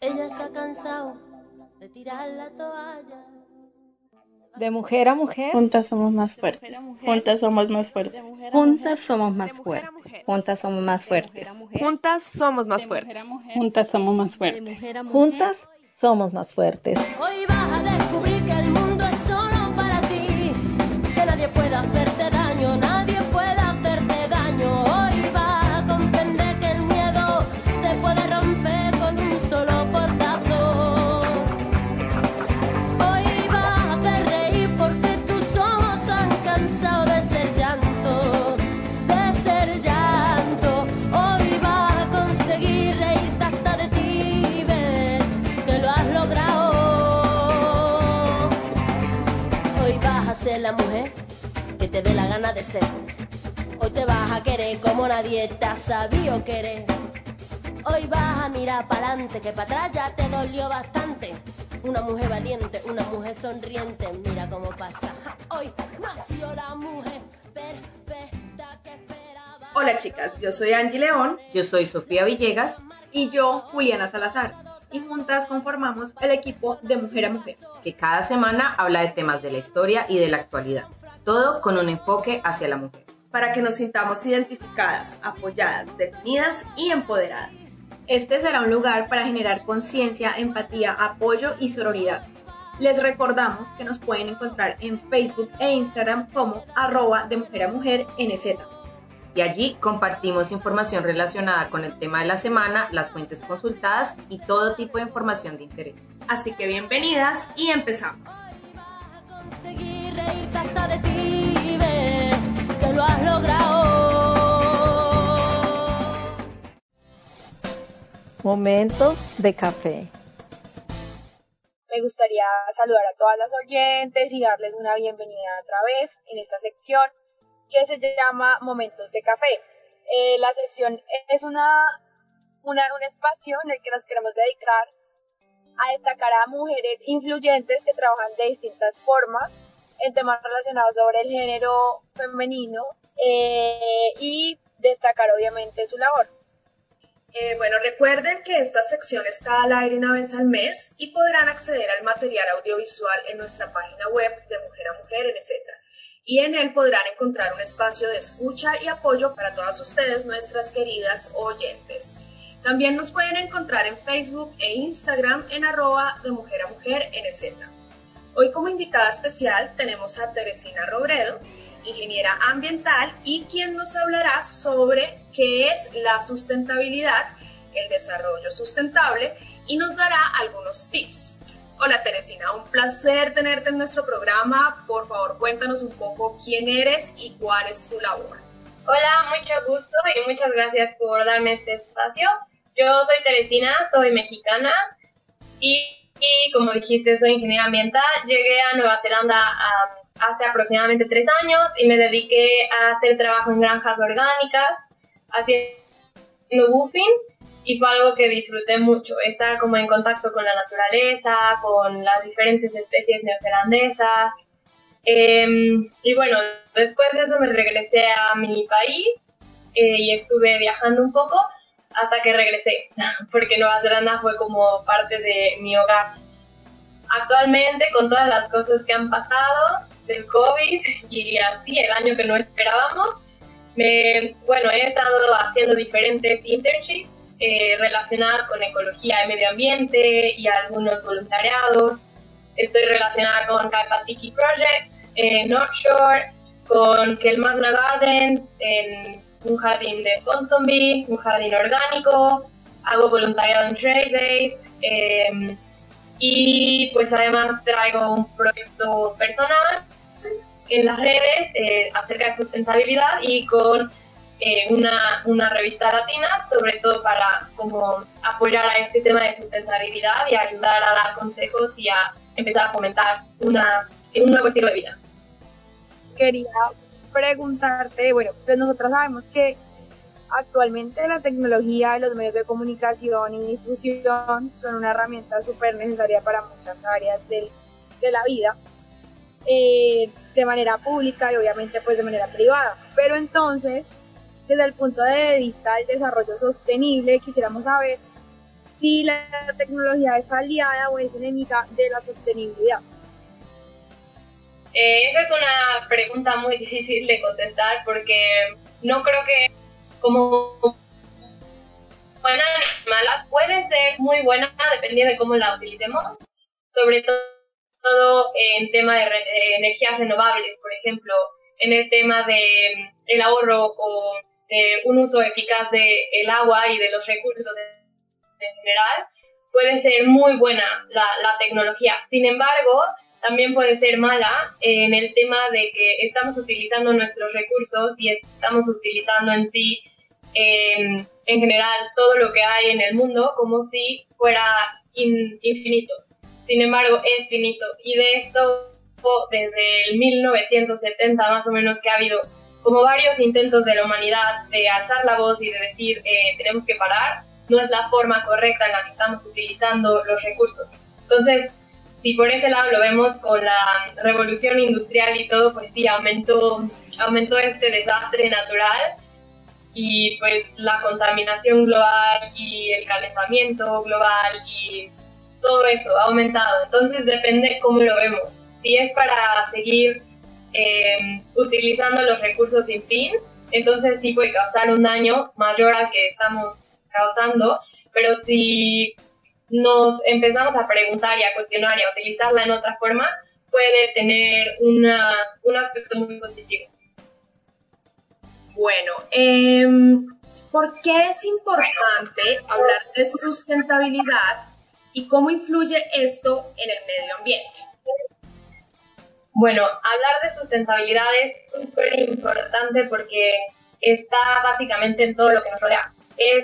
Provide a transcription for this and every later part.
Ella se ha cansado de tirar la toalla. De mujer a mujer. Juntas somos más fuertes. Juntas somos más fuertes. Juntas somos más fuertes. Juntas somos más fuertes. Juntas somos más fuertes. Juntas somos más fuertes. Juntas somos más fuertes. Hoy vas a descubrir que el mundo es solo para ti. Que nadie puede hacerte daño, ha sabido querer. Hoy vas a mirar para adelante, que para atrás ya te dolió bastante. Una mujer valiente, una mujer sonriente, mira cómo pasa. Hoy nació la mujer perfecta que esperaba. Hola chicas, yo soy Angie León Yo soy Sofía Villegas. y yo Juliana Salazar y juntas conformamos el equipo de Mujer a Mujer. que cada semana habla de temas de la historia y de la actualidad, todo con un enfoque hacia la mujer. Para que nos sintamos identificadas, apoyadas, definidas y empoderadas. Este será un lugar para generar conciencia, empatía, apoyo y sororidad. Les recordamos que nos pueden encontrar en Facebook e Instagram como arroba de mujer a mujer NZ. Y allí compartimos información relacionada con el tema de la semana, las fuentes consultadas y todo tipo de información de interés. Así que bienvenidas y empezamos. Que lo has logrado. Momentos de café. Me gustaría saludar a todas las oyentes y darles una bienvenida otra vez en esta sección que se llama Momentos de Café. Eh, la sección es una, una, un espacio en el que nos queremos dedicar a destacar a mujeres influyentes que trabajan de distintas formas en temas relacionados sobre el género femenino eh, y destacar obviamente su labor. Eh, bueno, recuerden que esta sección está al aire una vez al mes y podrán acceder al material audiovisual en nuestra página web de Mujer a Mujer NZ. Y en él podrán encontrar un espacio de escucha y apoyo para todas ustedes, nuestras queridas oyentes. También nos pueden encontrar en Facebook e Instagram en arroba de Mujer a Mujer NZ. Hoy como invitada especial tenemos a Teresina Robredo, ingeniera ambiental y quien nos hablará sobre qué es la sustentabilidad, el desarrollo sustentable y nos dará algunos tips. Hola Teresina, un placer tenerte en nuestro programa. Por favor, cuéntanos un poco quién eres y cuál es tu labor. Hola, mucho gusto y muchas gracias por darme este espacio. Yo soy Teresina, soy mexicana y, y como dijiste, soy ingeniera ambiental. Llegué a Nueva Zelanda um, hace aproximadamente tres años y me dediqué a hacer trabajo en granjas orgánicas, haciendo buffing y fue algo que disfruté mucho, estar como en contacto con la naturaleza, con las diferentes especies neozelandesas. Em, y bueno, después de eso me regresé a mi país eh, y estuve viajando un poco hasta que regresé, porque Nueva Zelanda fue como parte de mi hogar. Actualmente, con todas las cosas que han pasado del COVID y así el año que no esperábamos, me, bueno, he estado haciendo diferentes internships eh, relacionadas con ecología y medio ambiente y algunos voluntariados. Estoy relacionada con Kaipatiki Project en North Shore, con Kelmagna Gardens en un jardín de Ponsonby, un jardín orgánico, hago voluntariado en Trade Days eh, y pues además traigo un proyecto personal en las redes eh, acerca de sustentabilidad y con eh, una, una revista latina, sobre todo para como apoyar a este tema de sustentabilidad y ayudar a dar consejos y a empezar a fomentar una, un nuevo estilo de vida. Quería preguntarte, bueno, pues nosotros sabemos que actualmente la tecnología los medios de comunicación y difusión son una herramienta súper necesaria para muchas áreas de la vida, eh, de manera pública y obviamente pues de manera privada. Pero entonces, desde el punto de vista del desarrollo sostenible, quisiéramos saber si la tecnología es aliada o es enemiga de la sostenibilidad. Eh, esa es una pregunta muy difícil de contestar porque no creo que como buena ni mala puede ser muy buena dependiendo de cómo la utilicemos, sobre todo en tema de, energías renovables, por ejemplo, en el tema de el ahorro o un uso eficaz del el agua y de los recursos en general, puede ser muy buena la, la tecnología. Sin embargo, también puede ser mala en el tema de que estamos utilizando nuestros recursos y estamos utilizando en sí, en general, todo lo que hay en el mundo como si fuera infinito. Sin embargo, es finito. Y de esto, desde el 1970 más o menos, que ha habido como varios intentos de la humanidad de alzar la voz y de decir eh, tenemos que parar, no es la forma correcta en la que estamos utilizando los recursos. Entonces, si por ese lado lo vemos con la revolución industrial y todo, pues sí, aumentó, aumentó este desastre natural y pues la contaminación global y el calentamiento global y todo eso ha aumentado. Entonces depende cómo lo vemos. Si es para seguir eh, utilizando los recursos sin fin, entonces sí puede causar un daño mayor al que estamos causando, pero si nos empezamos a preguntar y a cuestionar y a utilizarla en otra forma, puede tener una, un aspecto muy positivo. Bueno, em, ¿por qué es importante hablar de sustentabilidad y cómo influye esto en el medio ambiente? Bueno, hablar de sustentabilidad es súper importante porque está básicamente en todo lo que nos rodea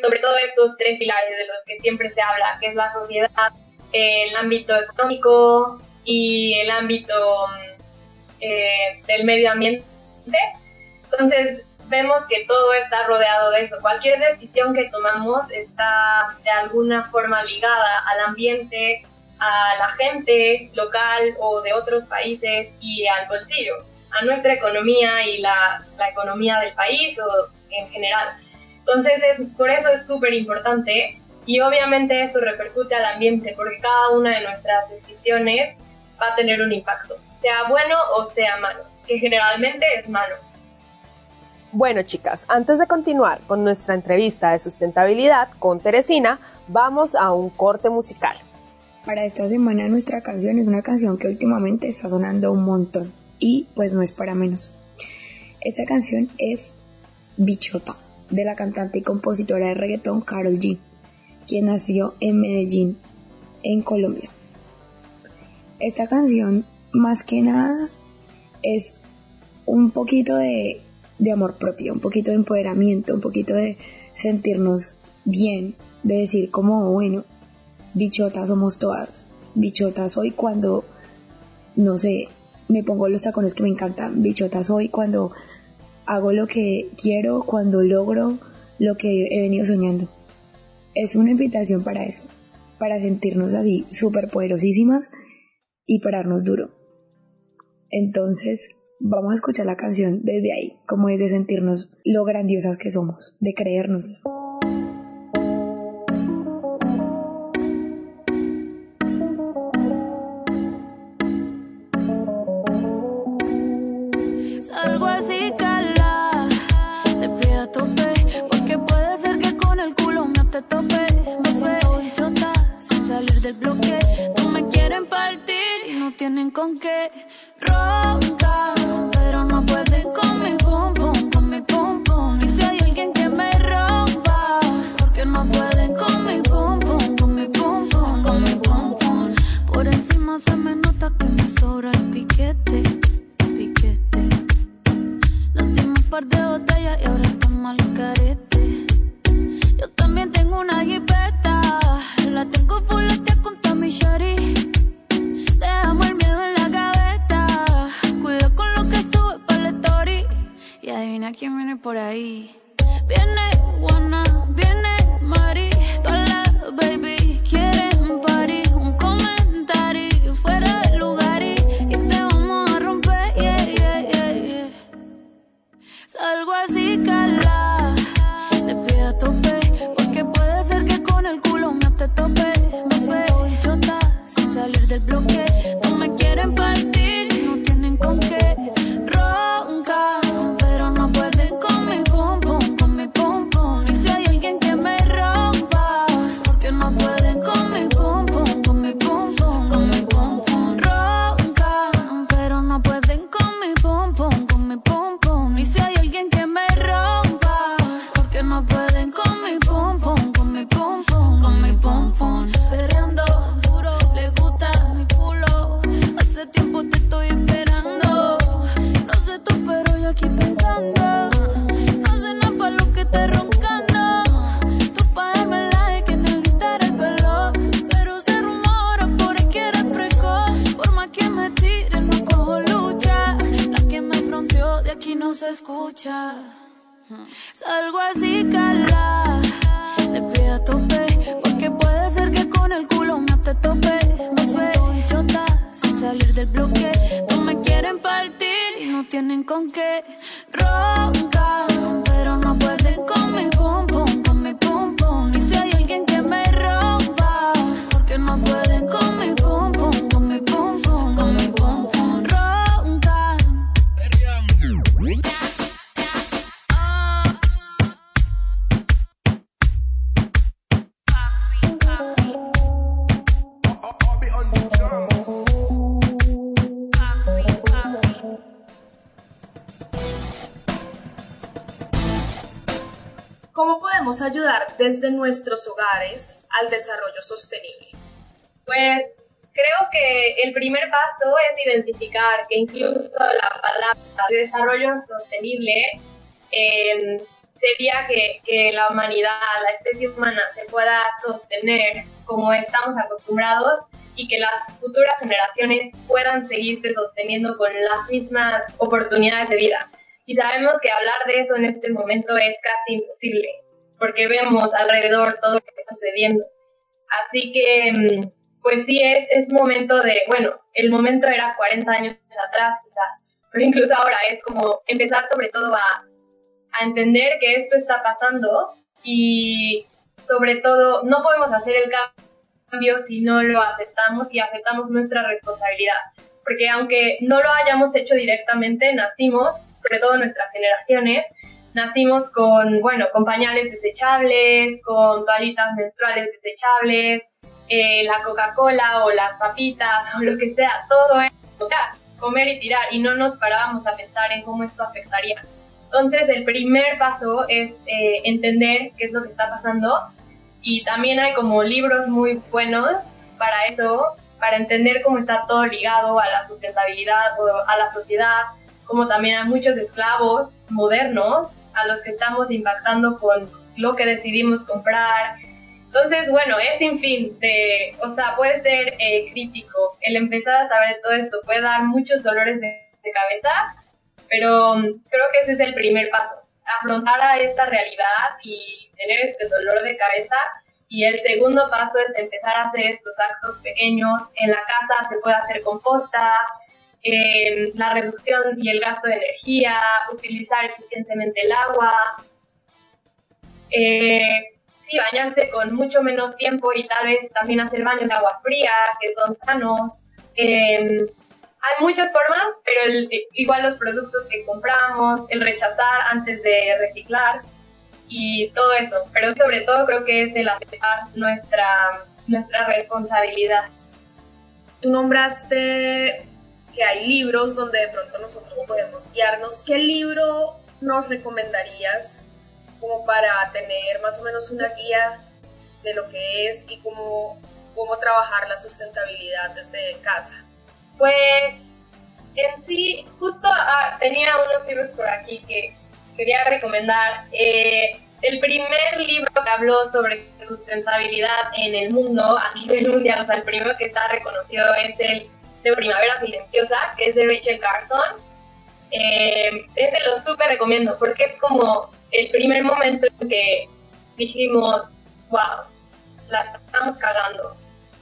sobre todo estos tres pilares de los que siempre se habla, que es la sociedad, el ámbito económico y el ámbito eh, del medio ambiente. Entonces, vemos que todo está rodeado de eso. Cualquier decisión que tomamos está de alguna forma ligada al ambiente, a la gente local o de otros países y al bolsillo, a nuestra economía y la, la economía del país o en general. Entonces, es, por eso es súper importante y obviamente eso repercute al ambiente porque cada una de nuestras decisiones va a tener un impacto, sea bueno o sea malo, que generalmente es malo. Bueno, chicas, antes de continuar con nuestra entrevista de sustentabilidad con Teresina, vamos a un corte musical. Para esta semana nuestra canción es una canción que últimamente está sonando un montón y pues no es para menos. Esta canción es Bichota de la cantante y compositora de reggaetón Carol G, quien nació en Medellín, en Colombia. Esta canción, más que nada, es un poquito de, amor propio, un poquito de empoderamiento, un poquito de sentirnos bien, de decir como, bueno, bichotas somos todas. Bichotas soy cuando, no sé, me pongo los tacones que me encantan. Bichotas soy cuando hago lo que quiero cuando logro lo que he venido soñando. Es una invitación para eso, para sentirnos así súper poderosísimas y pararnos duro. Entonces, vamos a escuchar la canción desde ahí, como es de sentirnos lo grandiosas que somos, de creérnoslo. con que ronca, pero no puede con mi pum pum, con mi pum pum. Y si hay alguien que me rompa, porque no puede con mi pum pum, con mi pum pum, con mi pum pum. Por encima se me nota que me sobra el piquete, el piquete. Nos dimos un par de botellas y ahora estamos al carete. Yo también tengo una guipeta, la tengo full con mi shari. Dejamos el miedo en la gaveta. Cuidado con lo que sube para la story. Y adivina quién viene por ahí. Viene Juana, viene Mari, toda baby. ¿Quién ayudar desde nuestros hogares al desarrollo sostenible? Pues creo que el primer paso es identificar que incluso la palabra de desarrollo sostenible eh, sería que, que la humanidad, la especie humana, se pueda sostener como estamos acostumbrados y que las futuras generaciones puedan seguirse sosteniendo con las mismas oportunidades de vida. Y sabemos que hablar de eso en este momento es casi imposible, porque vemos alrededor todo lo que está sucediendo. Así que, mm, pues sí, es, es momento de, bueno, el momento era 40 años atrás, quizás, pero incluso ahora es como empezar sobre todo a, a entender que esto está pasando y sobre todo no podemos hacer el cambio si no lo aceptamos y aceptamos nuestra responsabilidad. Porque aunque no lo hayamos hecho directamente, nacimos, sobre todo nuestras generaciones, nacimos con, bueno, con pañales desechables, con toallitas menstruales desechables, eh, la Coca-Cola o las papitas o lo que sea, todo es tocar, comer y tirar y no nos parábamos a pensar en cómo esto afectaría. Entonces el primer paso es eh, entender qué es lo que está pasando y también hay como libros muy buenos para eso, para entender cómo está todo ligado a la sustentabilidad o a la sociedad, como también hay muchos esclavos modernos a los que estamos impactando con lo que decidimos comprar. Entonces, bueno, es sin fin de, o sea, puede ser eh, crítico. El empezar a saber todo esto puede dar muchos dolores de, de cabeza, pero mm, creo que ese es el primer paso, afrontar a esta realidad y tener este dolor de cabeza. Y el segundo paso es empezar a hacer estos actos pequeños. En la casa se puede hacer composta, la reducción y el gasto de energía, utilizar eficientemente el agua, eh, sí, bañarse con mucho menos tiempo y tal vez también hacer baños de agua fría, que son sanos. Eh, hay muchas formas, pero el- igual los productos que compramos, el rechazar antes de reciclar y todo eso. Pero sobre todo creo que es el aceptar nuestra, nuestra responsabilidad. Tú nombraste que hay libros donde de pronto nosotros podemos guiarnos. ¿Qué libro nos recomendarías como para tener más o menos una guía de lo que es y cómo, cómo trabajar la sustentabilidad desde casa? Pues en sí, justo ah, tenía unos libros por aquí que quería recomendar. Eh, el primer libro que habló sobre sustentabilidad en el mundo a nivel mundial, o sea, el primero que está reconocido es el de Primavera Silenciosa, que es de Rachel Carson. Eh, este lo súper recomiendo porque es como el primer momento en que dijimos, wow, la estamos cagando.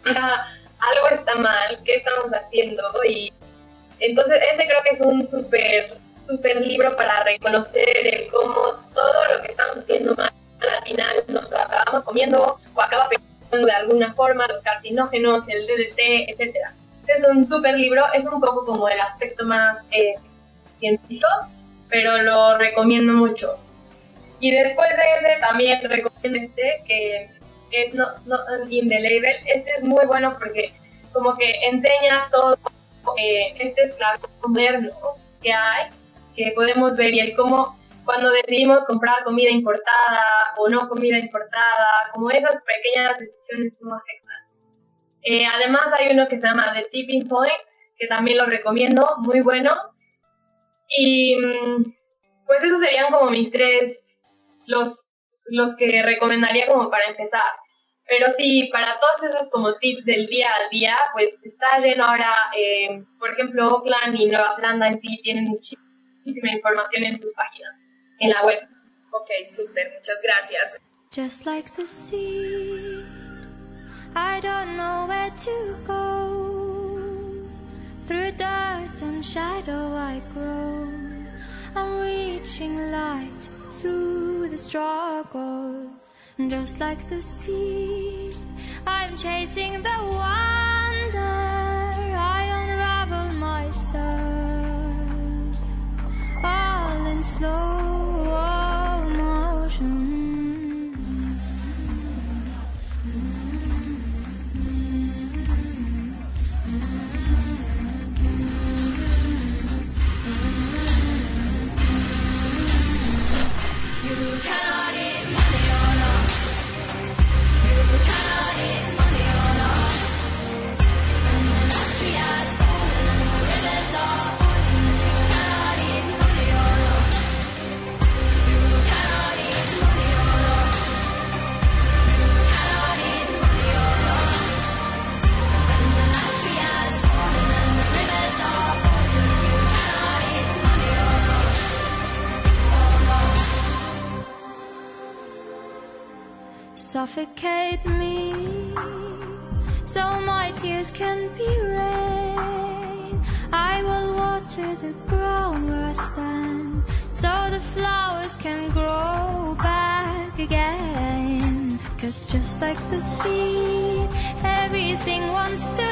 algo está mal, ¿qué estamos haciendo? Y entonces ese creo que es un súper, súper libro para reconocer el cómo todo lo que estamos haciendo mal al final nos lo acabamos comiendo o acaba pegando de alguna forma los carcinógenos, el DDT, etcétera. Este es un súper libro, es un poco como el aspecto más eh, científico, pero lo recomiendo mucho. Y después de ese también recomiendo este, que es no, no, In the Label. Este es muy bueno porque como que enseña todo eh, este esclavo moderno que hay, que podemos ver y el cómo cuando decidimos comprar comida importada o no comida importada, como esas pequeñas decisiones no afectan. Eh, además hay uno que se llama The Tipping Point, que también lo recomiendo, muy bueno. Y mm, pues esos serían como mis tres, los, los que recomendaría como para empezar. Pero sí, para todos esos como tips del día al día, pues está lleno ahora, eh, por ejemplo, Oakland y Nueva Zelanda en sí tienen muchísima información en sus páginas, en la web. Ok, súper, muchas gracias. Just like the sea, I don't know where to go. Through dirt and shadow I grow. I'm reaching light through the struggle. just like the sea. I'm chasing the wonder. I unravel myself, all in slow suffocate me so my tears can be rain. I will water the ground where I stand so the flowers can grow back again. Cause just like the sea, everything wants to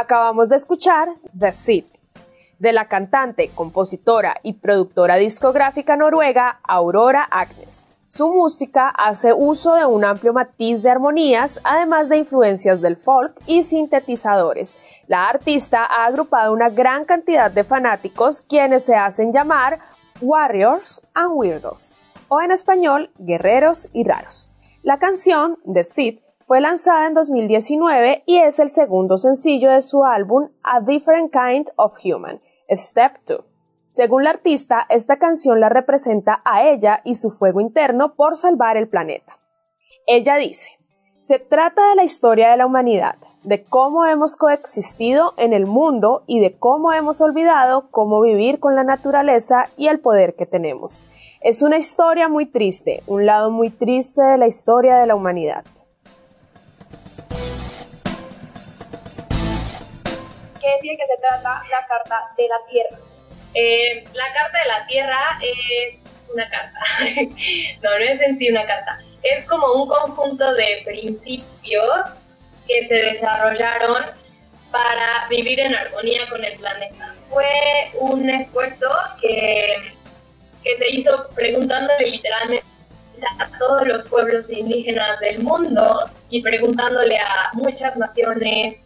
Acabamos de escuchar The Seed, de la cantante, compositora y productora discográfica noruega Aurora Agnes. Su música hace uso de un amplio matiz de armonías, además de influencias del folk y sintetizadores. La artista ha agrupado una gran cantidad de fanáticos quienes se hacen llamar Warriors and Weirdos, o en español, guerreros y raros. La canción, The Seed, fue lanzada en 2019 y es el segundo sencillo de su álbum A Different Kind of Human, Step 2. Según la artista, esta canción la representa a ella y su fuego interno por salvar el planeta. Ella dice, se trata de la historia de la humanidad, de cómo hemos coexistido en el mundo y de cómo hemos olvidado cómo vivir con la naturaleza y el poder que tenemos. Es una historia muy triste, un lado muy triste de la historia de la humanidad. ¿Qué decir que se trata la Carta de la Tierra? Eh, la carta de la tierra es una carta. no, no es en sí una carta. Es como un conjunto de principios que se desarrollaron para vivir en armonía con el planeta. Fue un esfuerzo que, que se hizo preguntándole literalmente a todos los pueblos indígenas del mundo y preguntándole a muchas naciones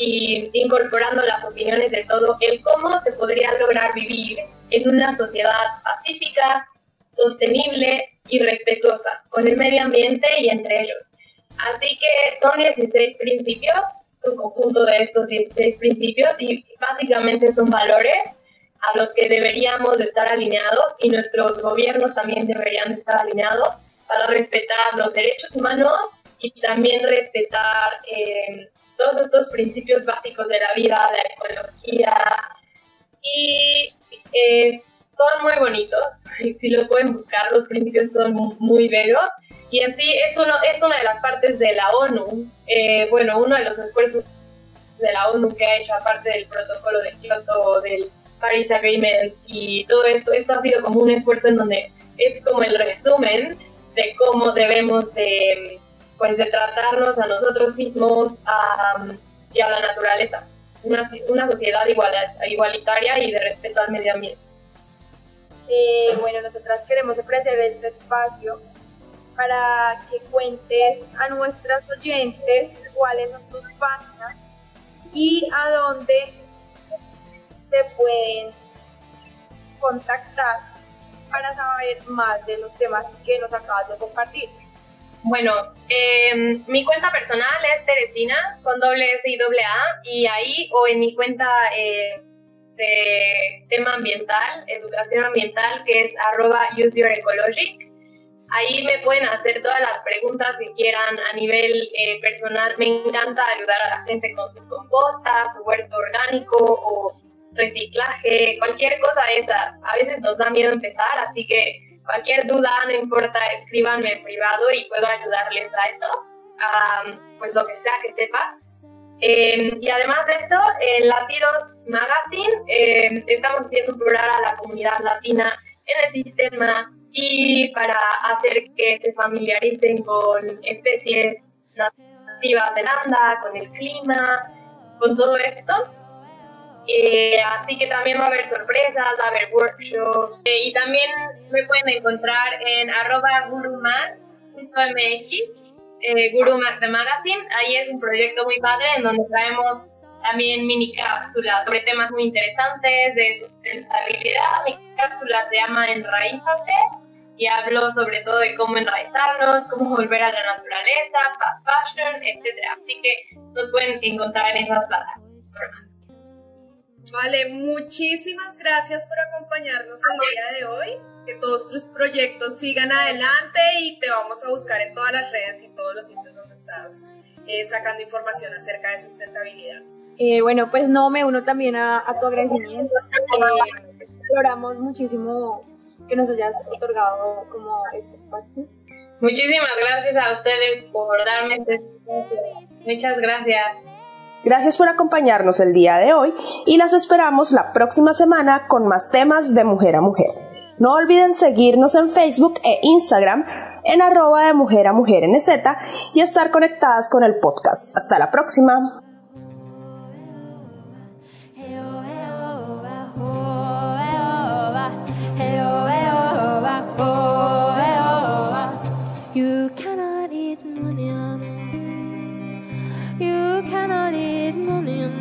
y incorporando las opiniones de todo, el cómo se podría lograr vivir en una sociedad pacífica, sostenible y respetuosa con el medio ambiente y entre ellos. Así que son 16 principios, un conjunto de estos 16 principios y básicamente son valores a los que deberíamos estar alineados y nuestros gobiernos también deberían estar alineados para respetar los derechos humanos y también respetar eh, todos estos principios básicos de la vida, de la ecología, y eh, son muy bonitos, si lo pueden buscar, los principios son muy bellos, y en sí es, uno, es una de las partes de la ONU, eh, bueno, uno de los esfuerzos de la ONU que ha hecho aparte del protocolo de Kioto, del Paris Agreement y todo esto, esto ha sido como un esfuerzo en donde es como el resumen de cómo debemos de pues de tratarnos a nosotros mismos y a la naturaleza. Una, una sociedad igualitaria y de respeto al medio ambiente. Eh, bueno, nosotras queremos ofrecer este espacio para que cuentes a nuestras oyentes cuáles son tus páginas y a dónde te pueden contactar para saber más de los temas que nos acabas de compartir. Bueno, eh, mi cuenta personal es Teresina con doble S y doble A y ahí o en mi cuenta eh, de tema ambiental, educación ambiental, que es arroba useyourecologic. Ahí me pueden hacer todas las preguntas que quieran a nivel eh, personal. Me encanta ayudar a la gente con sus compostas, su huerto orgánico o reciclaje, cualquier cosa de esa. A veces nos da miedo empezar, así que Cualquier duda, no importa, escríbanme en privado y puedo ayudarles a eso, pues lo que sea que sepa. Em, y además de eso, en Latidos Magazine eh, estamos haciendo programa a la comunidad latina en el sistema y para hacer que se familiaricen con especies nativas de Landa, con el clima, con todo esto. Eh, así que también va a haber sorpresas, va a haber workshops. Eh, y también me pueden encontrar en gurumag.mx, eh, de Magazine. Ahí es un proyecto muy padre en donde traemos también mini cápsulas sobre temas muy interesantes de sustentabilidad. Mi cápsula se llama Enraízate y hablo sobre todo de cómo enraizarnos, cómo volver a la naturaleza, fast fashion, etc. Así que nos pueden encontrar en esas plataformas. Vale, muchísimas gracias por acompañarnos el día de hoy. Que todos tus proyectos sigan adelante y te vamos a buscar en todas las redes y todos los sitios donde estás eh, sacando información acerca de sustentabilidad. Eh, bueno, pues no, me uno también a, tu agradecimiento. Eh, valoramos muchísimo que nos hayas otorgado como este espacio. Muchísimas gracias a ustedes por darme este espacio. Muchas gracias. Gracias por acompañarnos el día de hoy y las esperamos la próxima semana con más temas de mujer a mujer. No olviden seguirnos en Facebook e Instagram en arroba de mujer a mujer NZ y estar conectadas con el podcast. Hasta la próxima.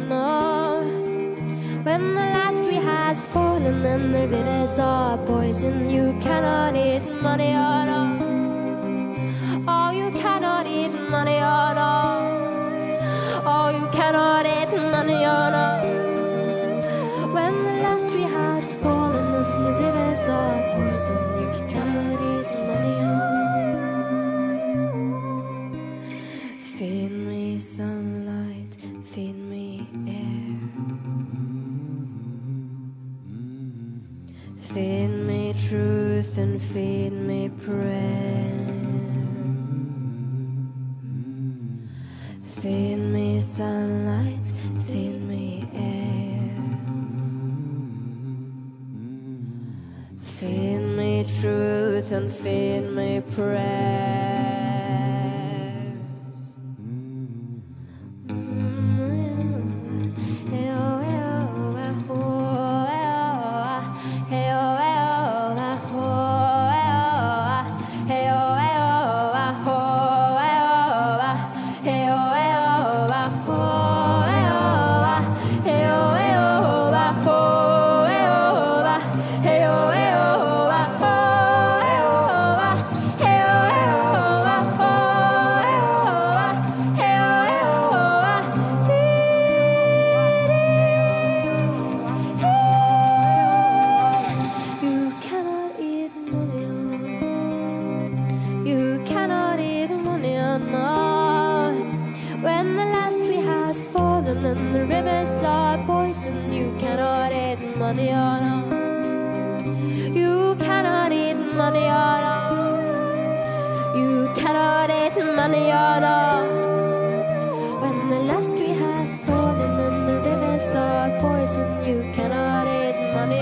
No. When the last tree has fallen and the rivers are poison, you cannot eat money at all. Oh, you cannot eat money at all. Oh, you cannot eat money at all. Feed me prayer. Feed me sunlight, feed me air. Feed me truth and feed me prayers. Eat money You cannot eat money You cannot eat money When the last tree has fallen and the rivers are poison, you cannot eat money